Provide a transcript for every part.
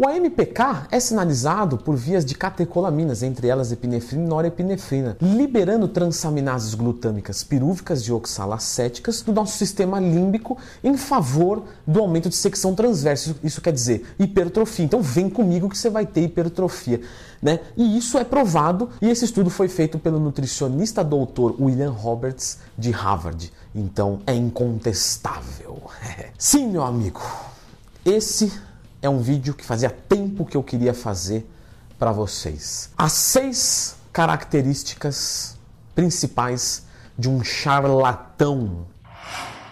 O AMPK é sinalizado por vias de catecolaminas, entre elas epinefrina e norepinefrina, liberando transaminases glutâmicas pirúvicas e oxalacéticas do nosso sistema límbico em favor do aumento de secção transversa. Isso quer dizer hipertrofia. Então vem comigo que você vai ter hipertrofia. Né? E isso é provado, e esse estudo foi feito pelo nutricionista doutor William Roberts de Harvard. Então é incontestável. Sim, meu amigo, esse é um vídeo que fazia tempo que eu queria fazer para vocês. As seis características principais de um charlatão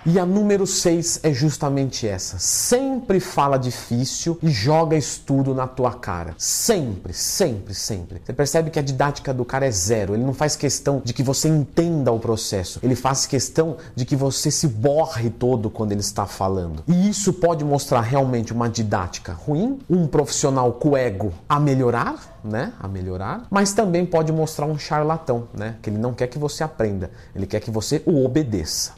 e a número 6 é justamente essa. Sempre fala difícil e joga estudo na tua cara. Sempre, sempre, sempre. Você percebe que a didática do cara é zero. Ele não faz questão de que você entenda o processo. Ele faz questão de que você se borre todo quando ele está falando. E isso pode mostrar realmente uma didática ruim, um profissional com ego a melhorar, né? A melhorar, mas também pode mostrar um charlatão, né? Que ele não quer que você aprenda, ele quer que você o obedeça.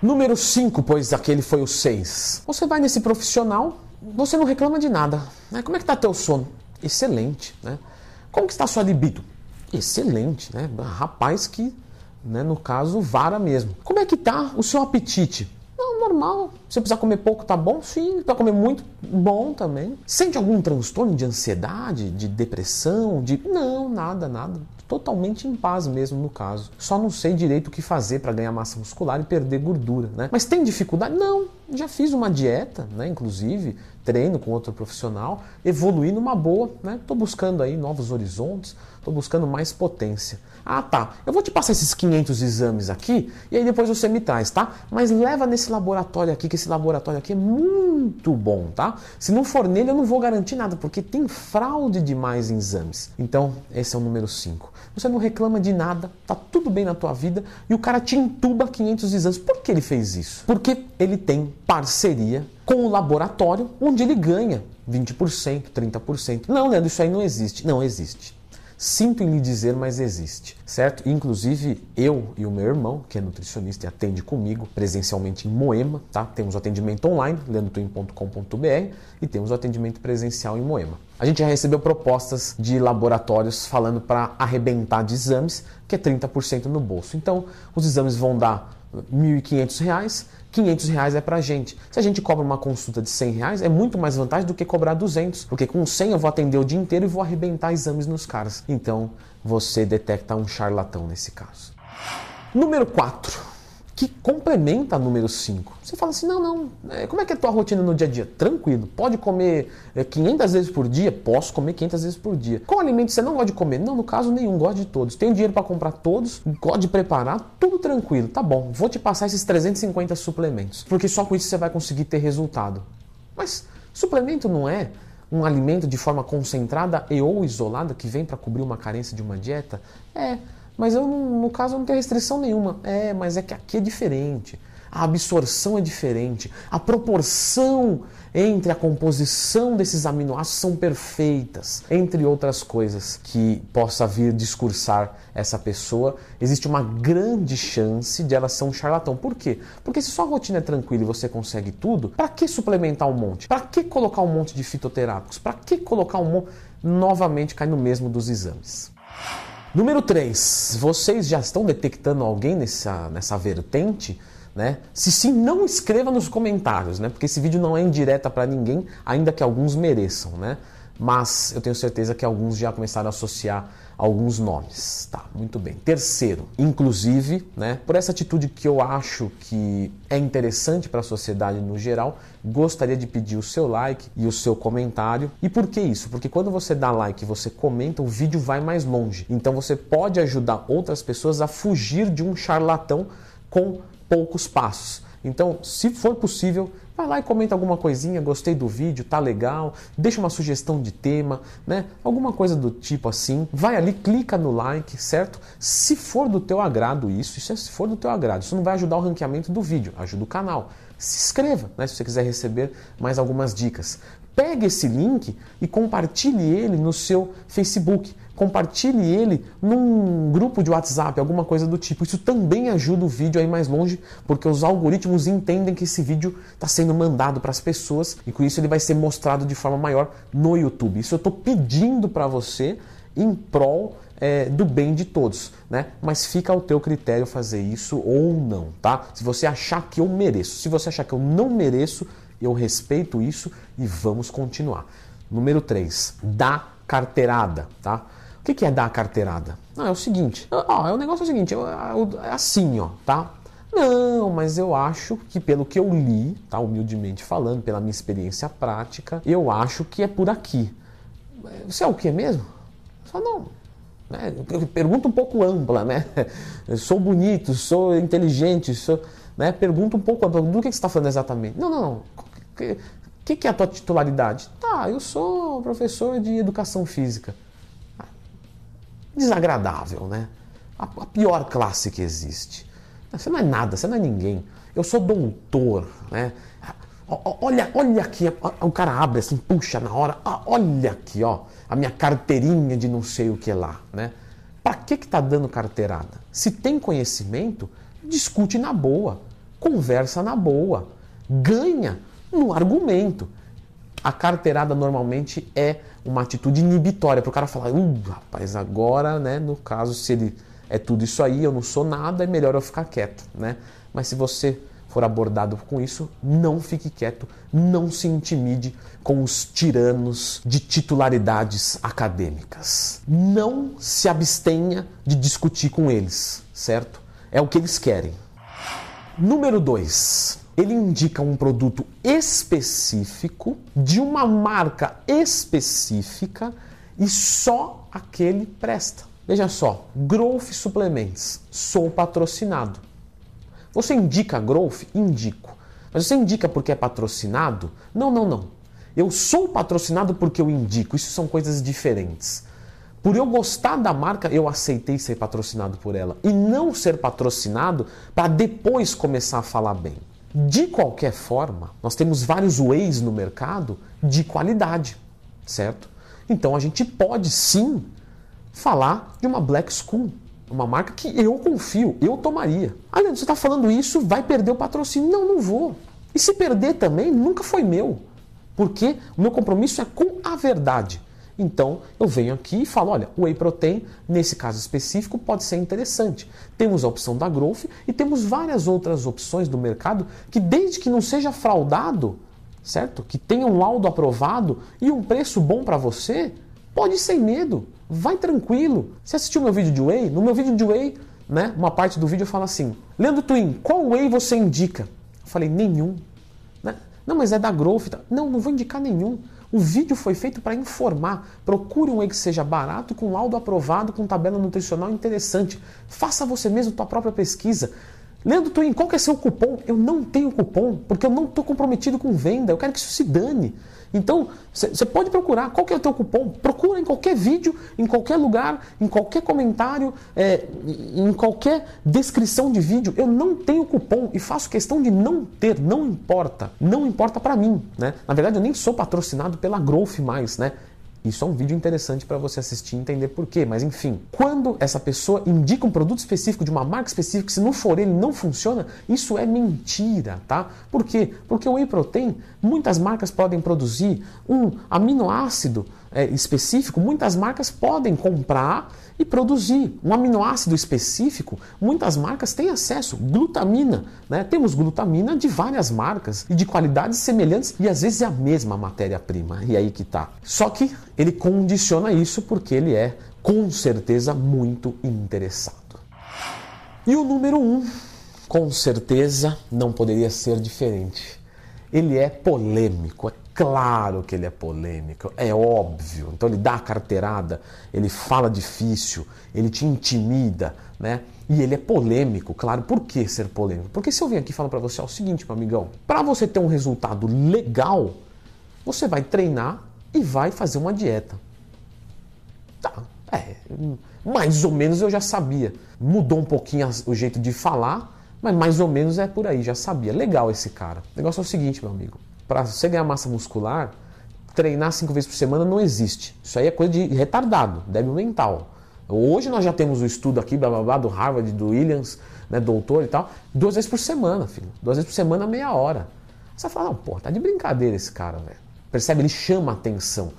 Número 5, pois aquele foi o 6. Você vai nesse profissional, você não reclama de nada. Né? Como é que está teu sono? Excelente. Né? Como que está sua libido? Excelente. Né? Rapaz que, né, no caso, vara mesmo. Como é que está o seu apetite? Normal. Se precisar comer pouco, tá bom? Sim. Para comer muito, bom também. Sente algum transtorno de ansiedade, de depressão? De Não, nada, nada totalmente em paz mesmo no caso. Só não sei direito o que fazer para ganhar massa muscular e perder gordura, né? Mas tem dificuldade? Não, já fiz uma dieta, né? Inclusive, treino com outro profissional, evoluí numa boa, né? Tô buscando aí novos horizontes, tô buscando mais potência. Ah, tá. Eu vou te passar esses 500 exames aqui e aí depois você me traz, tá? Mas leva nesse laboratório aqui, que esse laboratório aqui é muito bom, tá? Se não for nele, eu não vou garantir nada, porque tem fraude demais em exames. Então, esse é o número 5. Você não reclama de nada, tá tudo bem na tua vida e o cara te entuba 500 exames. Por que ele fez isso? Porque ele tem parceria com o laboratório onde ele ganha 20%, 30%. Não, Leandro, isso aí não existe. Não existe. Sinto em lhe dizer, mas existe, certo? Inclusive, eu e o meu irmão, que é nutricionista e atende comigo presencialmente em Moema, tá? Temos o atendimento online, leandrotwin.com.br e temos o atendimento presencial em Moema. A gente já recebeu propostas de laboratórios falando para arrebentar de exames, que é 30% no bolso. Então, os exames vão dar R$ 1.500, 500 reais é pra gente. Se a gente cobra uma consulta de 100 reais, é muito mais vantagem do que cobrar 200, porque com 100 eu vou atender o dia inteiro e vou arrebentar exames nos caras. Então, você detecta um charlatão nesse caso. Número 4 que complementa a número 5. Você fala assim: não, não, é, como é que é a tua rotina no dia a dia? Tranquilo, pode comer 500 é, vezes por dia? Posso comer 500 vezes por dia. Qual alimento você não gosta de comer? Não, no caso nenhum, gosto de todos. Tenho dinheiro para comprar todos, gosto de preparar, tudo tranquilo. Tá bom, vou te passar esses 350 suplementos, porque só com isso você vai conseguir ter resultado. Mas suplemento não é um alimento de forma concentrada e ou isolada que vem para cobrir uma carência de uma dieta? É. Mas eu, no caso, não tenho restrição nenhuma. É, mas é que aqui é diferente. A absorção é diferente. A proporção entre a composição desses aminoácidos são perfeitas, entre outras coisas que possa vir discursar essa pessoa, existe uma grande chance de ela ser um charlatão. Por quê? Porque se sua rotina é tranquila e você consegue tudo, para que suplementar um monte? Para que colocar um monte de fitoterápicos? Para que colocar um monte? Novamente cai no mesmo dos exames. Número 3, vocês já estão detectando alguém nessa, nessa vertente? Né? Se sim, não escreva nos comentários, né? porque esse vídeo não é indireta para ninguém, ainda que alguns mereçam. Né? Mas eu tenho certeza que alguns já começaram a associar alguns nomes. Tá, muito bem. Terceiro, inclusive, né, por essa atitude que eu acho que é interessante para a sociedade no geral, gostaria de pedir o seu like e o seu comentário. E por que isso? Porque quando você dá like e você comenta, o vídeo vai mais longe. Então você pode ajudar outras pessoas a fugir de um charlatão com poucos passos. Então, se for possível, vai lá e comenta alguma coisinha, gostei do vídeo, tá legal, deixa uma sugestão de tema, né? Alguma coisa do tipo assim. Vai ali, clica no like, certo? Se for do teu agrado isso, isso é se for do teu agrado, isso não vai ajudar o ranqueamento do vídeo, ajuda o canal. Se inscreva, né, se você quiser receber mais algumas dicas. Pegue esse link e compartilhe ele no seu Facebook compartilhe ele num grupo de WhatsApp, alguma coisa do tipo. Isso também ajuda o vídeo a ir mais longe, porque os algoritmos entendem que esse vídeo está sendo mandado para as pessoas e com isso ele vai ser mostrado de forma maior no YouTube. Isso eu estou pedindo para você em prol é, do bem de todos, né? Mas fica ao teu critério fazer isso ou não, tá? Se você achar que eu mereço, se você achar que eu não mereço, eu respeito isso e vamos continuar. Número 3, dá carteirada, tá? O que, que é dar carteirada? Não, é o seguinte, ó, é o negócio é o seguinte, é assim, ó, tá? Não, mas eu acho que pelo que eu li, tá, humildemente falando, pela minha experiência prática, eu acho que é por aqui. Você é o que mesmo? Só não. Né? Pergunta um pouco ampla, né? Eu sou bonito, sou inteligente, sou, né? Pergunta um pouco ampla. Do que você está falando exatamente? Não, não, não que, que é a tua titularidade? Tá, eu sou professor de educação física. Desagradável, né? A, a pior classe que existe. Você não é nada, você não é ninguém. Eu sou doutor, né? Olha, olha aqui, o cara abre assim, puxa na hora, olha aqui, ó, a minha carteirinha de não sei o que lá, né? Para que que tá dando carteirada? Se tem conhecimento, discute na boa, conversa na boa, ganha no argumento. A carteirada normalmente é uma atitude inibitória para o cara falar, uh, rapaz, agora, né, no caso, se ele é tudo isso aí, eu não sou nada, é melhor eu ficar quieto, né? Mas se você for abordado com isso, não fique quieto, não se intimide com os tiranos de titularidades acadêmicas. Não se abstenha de discutir com eles, certo? É o que eles querem. Número 2 ele indica um produto específico de uma marca específica e só aquele presta. Veja só, Growth Suplements, sou patrocinado. Você indica Growth? Indico. Mas você indica porque é patrocinado? Não, não, não. Eu sou patrocinado porque eu indico. Isso são coisas diferentes. Por eu gostar da marca, eu aceitei ser patrocinado por ela. E não ser patrocinado para depois começar a falar bem. De qualquer forma, nós temos vários ways no mercado de qualidade, certo? Então a gente pode sim falar de uma Black School, uma marca que eu confio, eu tomaria. Ah, Leandro, você está falando isso, vai perder o patrocínio. Não, não vou. E se perder também, nunca foi meu. Porque o meu compromisso é com a verdade. Então eu venho aqui e falo: olha, o whey protein, nesse caso específico, pode ser interessante. Temos a opção da Growth e temos várias outras opções do mercado que, desde que não seja fraudado, certo? Que tenha um laudo aprovado e um preço bom para você, pode ir sem medo. Vai tranquilo. Você assistiu meu vídeo de whey? No meu vídeo de whey, né, uma parte do vídeo fala assim: Leandro Twin, qual whey você indica? Eu falei: nenhum. Né? Não, mas é da Growth. Não, não vou indicar nenhum. O vídeo foi feito para informar. Procure um whey que seja barato, com laudo aprovado, com tabela nutricional interessante. Faça você mesmo tua própria pesquisa. Leandro Twin, qual que é seu cupom? Eu não tenho cupom, porque eu não estou comprometido com venda. Eu quero que isso se dane. Então, você pode procurar qual que é o teu cupom. Procura em qualquer vídeo, em qualquer lugar, em qualquer comentário, é, em qualquer descrição de vídeo. Eu não tenho cupom e faço questão de não ter, não importa. Não importa para mim, né? Na verdade, eu nem sou patrocinado pela Growth mais, né? Isso é um vídeo interessante para você assistir e entender por quê. Mas enfim, quando essa pessoa indica um produto específico de uma marca específica, se não for ele, não funciona, isso é mentira, tá? Por quê? Porque o whey protein, muitas marcas podem produzir um aminoácido é, específico, muitas marcas podem comprar e produzir um aminoácido específico. Muitas marcas têm acesso, glutamina, né? Temos glutamina de várias marcas e de qualidades semelhantes e às vezes é a mesma matéria-prima. E aí que tá. Só que ele condiciona isso porque ele é com certeza muito interessado. E o número um, com certeza não poderia ser diferente. Ele é polêmico, é Claro que ele é polêmico, é óbvio. Então ele dá a carteirada, ele fala difícil, ele te intimida, né? E ele é polêmico, claro. Por que ser polêmico? Porque se eu venho aqui falo para você é o seguinte, meu amigão, para você ter um resultado legal, você vai treinar e vai fazer uma dieta. Tá, é, mais ou menos eu já sabia. Mudou um pouquinho o jeito de falar, mas mais ou menos é por aí, já sabia. Legal esse cara. O negócio é o seguinte, meu amigo para você ganhar massa muscular, treinar cinco vezes por semana não existe. Isso aí é coisa de retardado, débil mental. Hoje nós já temos o estudo aqui, blá, blá, blá, do Harvard, do Williams, né, doutor e tal, duas vezes por semana, filho. Duas vezes por semana, meia hora. Você não, pô, tá de brincadeira esse cara, velho. Percebe? Ele chama atenção.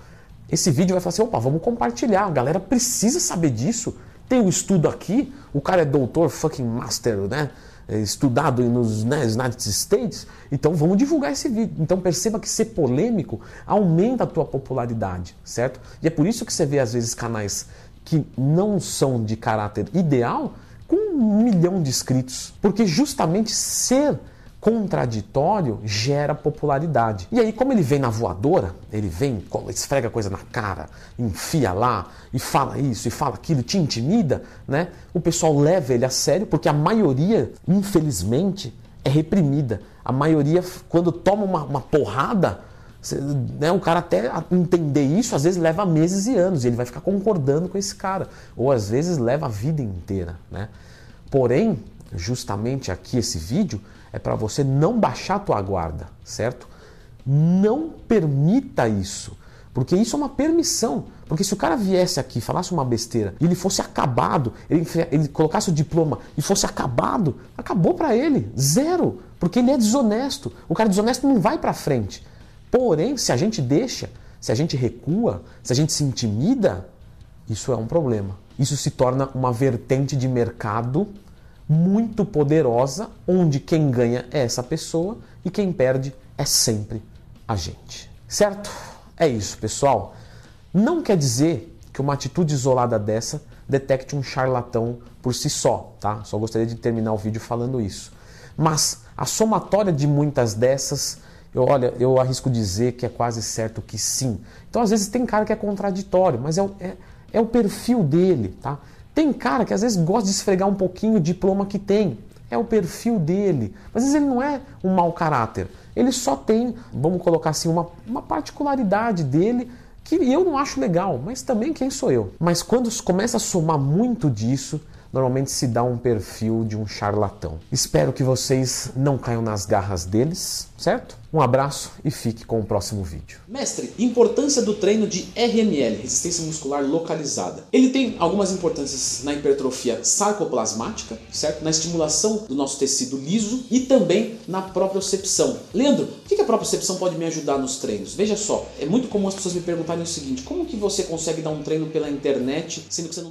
Esse vídeo vai falar assim, opa, vamos compartilhar. A galera precisa saber disso. Tem um estudo aqui, o cara é doutor, fucking master, né? É, estudado nos né, United States, então vamos divulgar esse vídeo. Então perceba que ser polêmico aumenta a tua popularidade, certo? E é por isso que você vê às vezes canais que não são de caráter ideal com um milhão de inscritos, porque justamente ser contraditório gera popularidade. E aí, como ele vem na voadora, ele vem, esfrega coisa na cara, enfia lá e fala isso e fala aquilo, te intimida, né? O pessoal leva ele a sério porque a maioria, infelizmente, é reprimida. A maioria, quando toma uma, uma porrada, né, o cara até entender isso, às vezes leva meses e anos, e ele vai ficar concordando com esse cara, ou às vezes leva a vida inteira, né? Porém, justamente aqui esse vídeo é para você não baixar a tua guarda, certo? Não permita isso, porque isso é uma permissão. Porque se o cara viesse aqui, falasse uma besteira, e ele fosse acabado, ele, ele colocasse o diploma e fosse acabado, acabou para ele, zero, porque ele é desonesto. O cara desonesto não vai para frente. Porém, se a gente deixa, se a gente recua, se a gente se intimida, isso é um problema. Isso se torna uma vertente de mercado muito poderosa, onde quem ganha é essa pessoa e quem perde é sempre a gente. Certo? É isso, pessoal. Não quer dizer que uma atitude isolada dessa detecte um charlatão por si só, tá? Só gostaria de terminar o vídeo falando isso. Mas a somatória de muitas dessas, eu, olha, eu arrisco dizer que é quase certo que sim. Então, às vezes, tem cara que é contraditório, mas é, é, é o perfil dele, tá? Tem cara que às vezes gosta de esfregar um pouquinho o diploma que tem. É o perfil dele. Às vezes ele não é um mau caráter. Ele só tem, vamos colocar assim, uma, uma particularidade dele que eu não acho legal, mas também quem sou eu. Mas quando começa a somar muito disso, normalmente se dá um perfil de um charlatão. Espero que vocês não caiam nas garras deles, certo? Um abraço e fique com o próximo vídeo. Mestre, importância do treino de RML, resistência muscular localizada. Ele tem algumas importâncias na hipertrofia sarcoplasmática, certo? Na estimulação do nosso tecido liso e também na propriocepção. Leandro, o que a propriocepção pode me ajudar nos treinos? Veja só, é muito comum as pessoas me perguntarem o seguinte, como que você consegue dar um treino pela internet sendo que você não